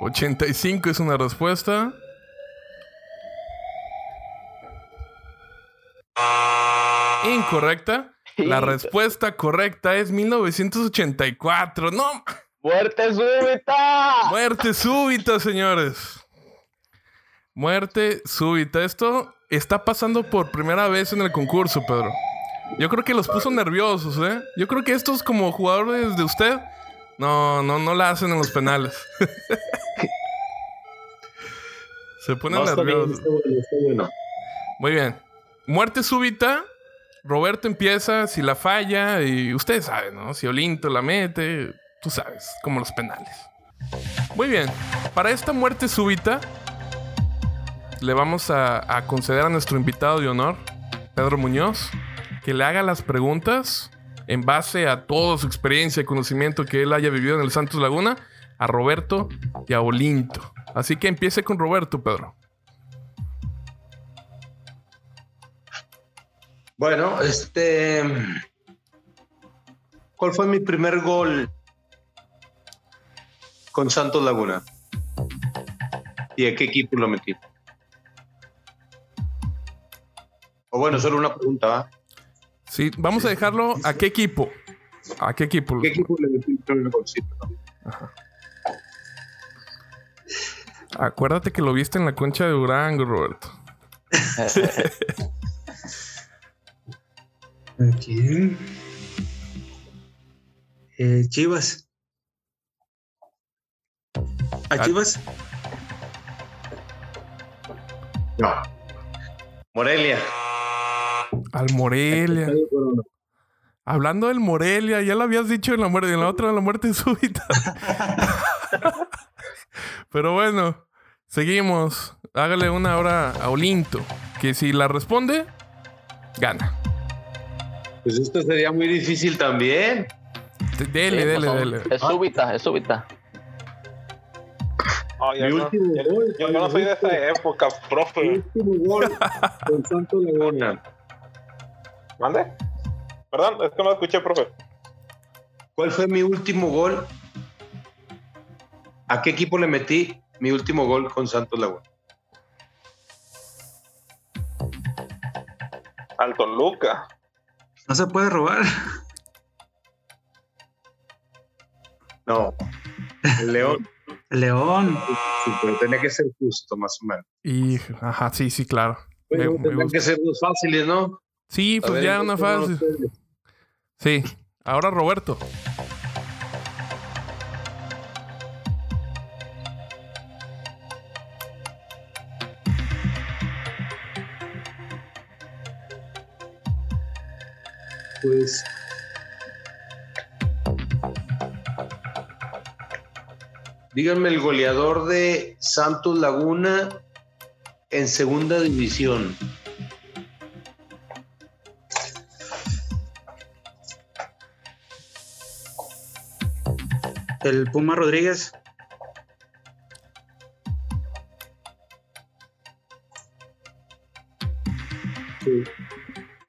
85 es una respuesta. Incorrecta. La respuesta correcta es 1984. ¡No! ¡Muerte súbita! Muerte súbita, señores. Muerte súbita. Esto está pasando por primera vez en el concurso, Pedro. Yo creo que los puso nerviosos, ¿eh? Yo creo que estos como jugadores de usted, no, no, no la hacen en los penales. *laughs* Se ponen No, está bien, nerviosos. está bueno, está bueno. Muy bien. Muerte súbita. Roberto empieza, si la falla, y ustedes saben, ¿no? Si Olinto la mete, tú sabes, como los penales. Muy bien. Para esta muerte súbita, le vamos a, conceder a nuestro invitado de honor, Pedro Muñoz, que le haga las preguntas en base a toda su experiencia y conocimiento que él haya vivido en el Santos Laguna, a Roberto y a Olinto. Así que empiece con Roberto, Pedro. Bueno, este. ¿Cuál fue mi primer gol con Santos Laguna? ¿Y a qué equipo lo metí? O bueno, solo una pregunta, ¿va? Sí, vamos a dejarlo. ¿A qué equipo? ¿A qué equipo? ¿Qué equipo le metí el golcito? no? Acuérdate que lo viste en la concha de Durango, Roberto. *laughs* ¿A quién? Eh, Chivas. ¿A Chivas? No. Morelia. Al Morelia. Hablando del Morelia, ya lo habías dicho en la muerte, en la otra, en la muerte súbita. *laughs* Pero bueno, seguimos. Hágale una hora a Olinto. Que si la responde, gana. Pues esto sería muy difícil también. Dele, Sí, dele, dele. Es súbita, es súbita. Oh, Mi no- último yo, gol, yo no soy de esa época, Mi profe. último gol con Santos Laguna. *laughs* ¿Mande? Perdón, es que no escuché, profe. ¿Cuál fue mi último gol? ¿A qué equipo le metí mi último gol con Santos Laguna? Al Toluca. No se puede robar. No. *laughs* El León. León. Sí, pero tenía que ser justo, más o menos. Y, ajá, sí, sí, claro. Bueno, me tendrían gusta. que ser dos fáciles, ¿no? Sí, pues ver, ya una ¿cómo fase. ustedes? Sí. Ahora Roberto. Pues. Díganme el goleador de Santos Laguna en segunda división. El Puma Rodríguez.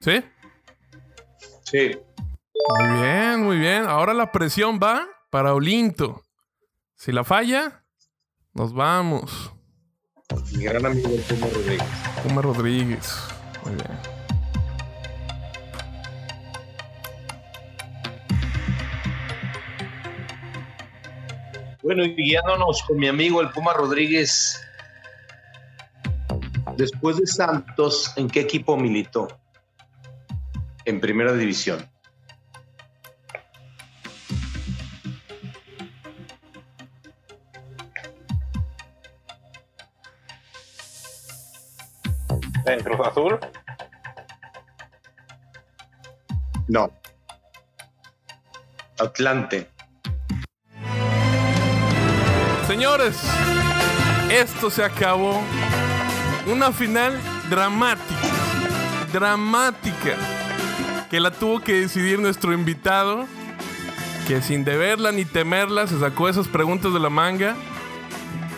¿Sí? Sí. Muy bien, muy bien. Ahora la presión va para Olinto. Si la falla, nos vamos. Mi gran amigo el Puma Rodríguez. Puma Rodríguez. Muy bien. Bueno, y guiándonos con mi amigo el Puma Rodríguez, después de Santos, ¿en qué equipo militó? En primera división. ¿En Cruz Azul? No. Atlante. Señores, esto se acabó. Una final dramática. Dramática. Que la tuvo que decidir nuestro invitado. Que sin deberla ni temerla se sacó esas preguntas de la manga.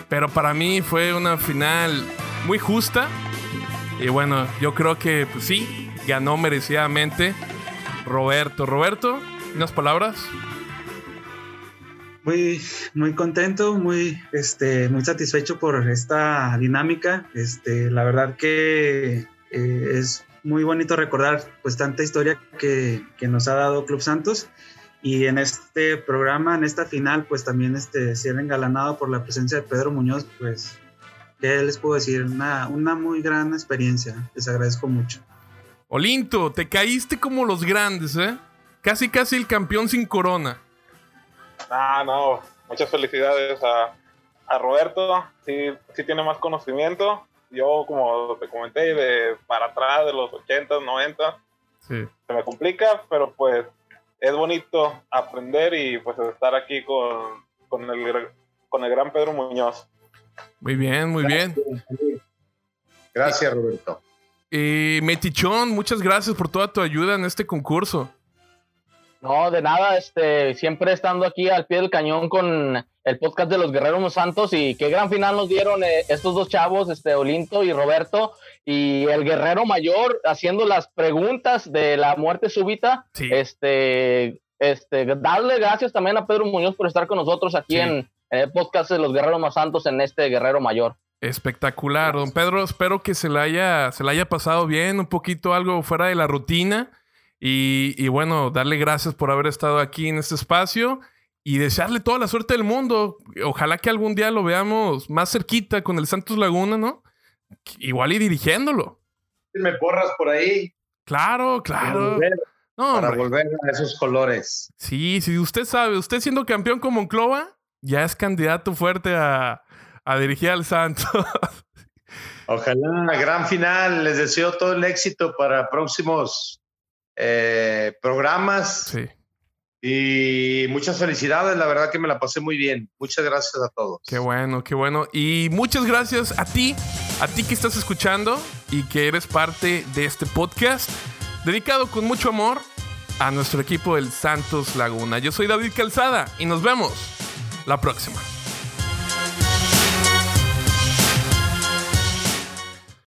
Pero para mí fue una final muy justa. Y bueno, yo creo que pues sí, ganó merecidamente Roberto. Roberto, unas palabras. Muy, muy contento, muy, este, muy satisfecho por esta dinámica. Este, la verdad que eh, es muy bonito recordar pues tanta historia que, que, nos ha dado Club Santos y en este programa, en esta final, pues también este, se engalanado por la presencia de Pedro Muñoz, pues, ¿qué les puedo decir? Una, una muy gran experiencia, les agradezco mucho. Olinto, te caíste como los grandes, ¿eh? Casi, casi el campeón sin corona. Ah, no. Muchas felicidades a, a Roberto. Sí, sí tiene más conocimiento. Yo, como te comenté, de para atrás, de los 80, 90, sí. se me complica, pero pues es bonito aprender y pues estar aquí con, con, el, con el gran Pedro Muñoz. Muy bien, muy bien. Gracias, Roberto. Eh, Metichón, muchas gracias por toda tu ayuda en este concurso. No, de nada, este, siempre estando aquí al pie del cañón con el podcast de los Guerreros Santos y qué gran final nos dieron eh, estos dos chavos, este, Olinto y Roberto, y el Guerrero Mayor haciendo las preguntas de la muerte súbita. Sí. Este, este, darle gracias también a Pedro Muñoz por estar con nosotros aquí Sí. en, en el podcast de los Guerreros Más Santos en este Guerrero Mayor. Espectacular, don Pedro. Espero que se la haya, se la haya pasado bien, un poquito algo fuera de la rutina. Y, y bueno, darle gracias por haber estado aquí en este espacio y desearle toda la suerte del mundo. Ojalá que algún día lo veamos más cerquita con el Santos Laguna, ¿no? Igual y dirigiéndolo. Me porras por ahí. Claro, Para claro. volver, No, para hombre. volver a esos colores. Sí, sí, usted sabe, usted siendo campeón con Monclova, ya es candidato fuerte a, a dirigir al Santos. Ojalá, gran final. Les deseo todo el éxito para próximos eh, programas. Sí. Y muchas felicidades, la verdad que me la pasé muy bien. Muchas gracias a todos. Qué bueno, qué bueno. Y muchas gracias a ti, a ti que estás escuchando y que eres parte de este podcast, dedicado con mucho amor a nuestro equipo del Santos Laguna. Yo soy David Calzada y nos vemos la próxima.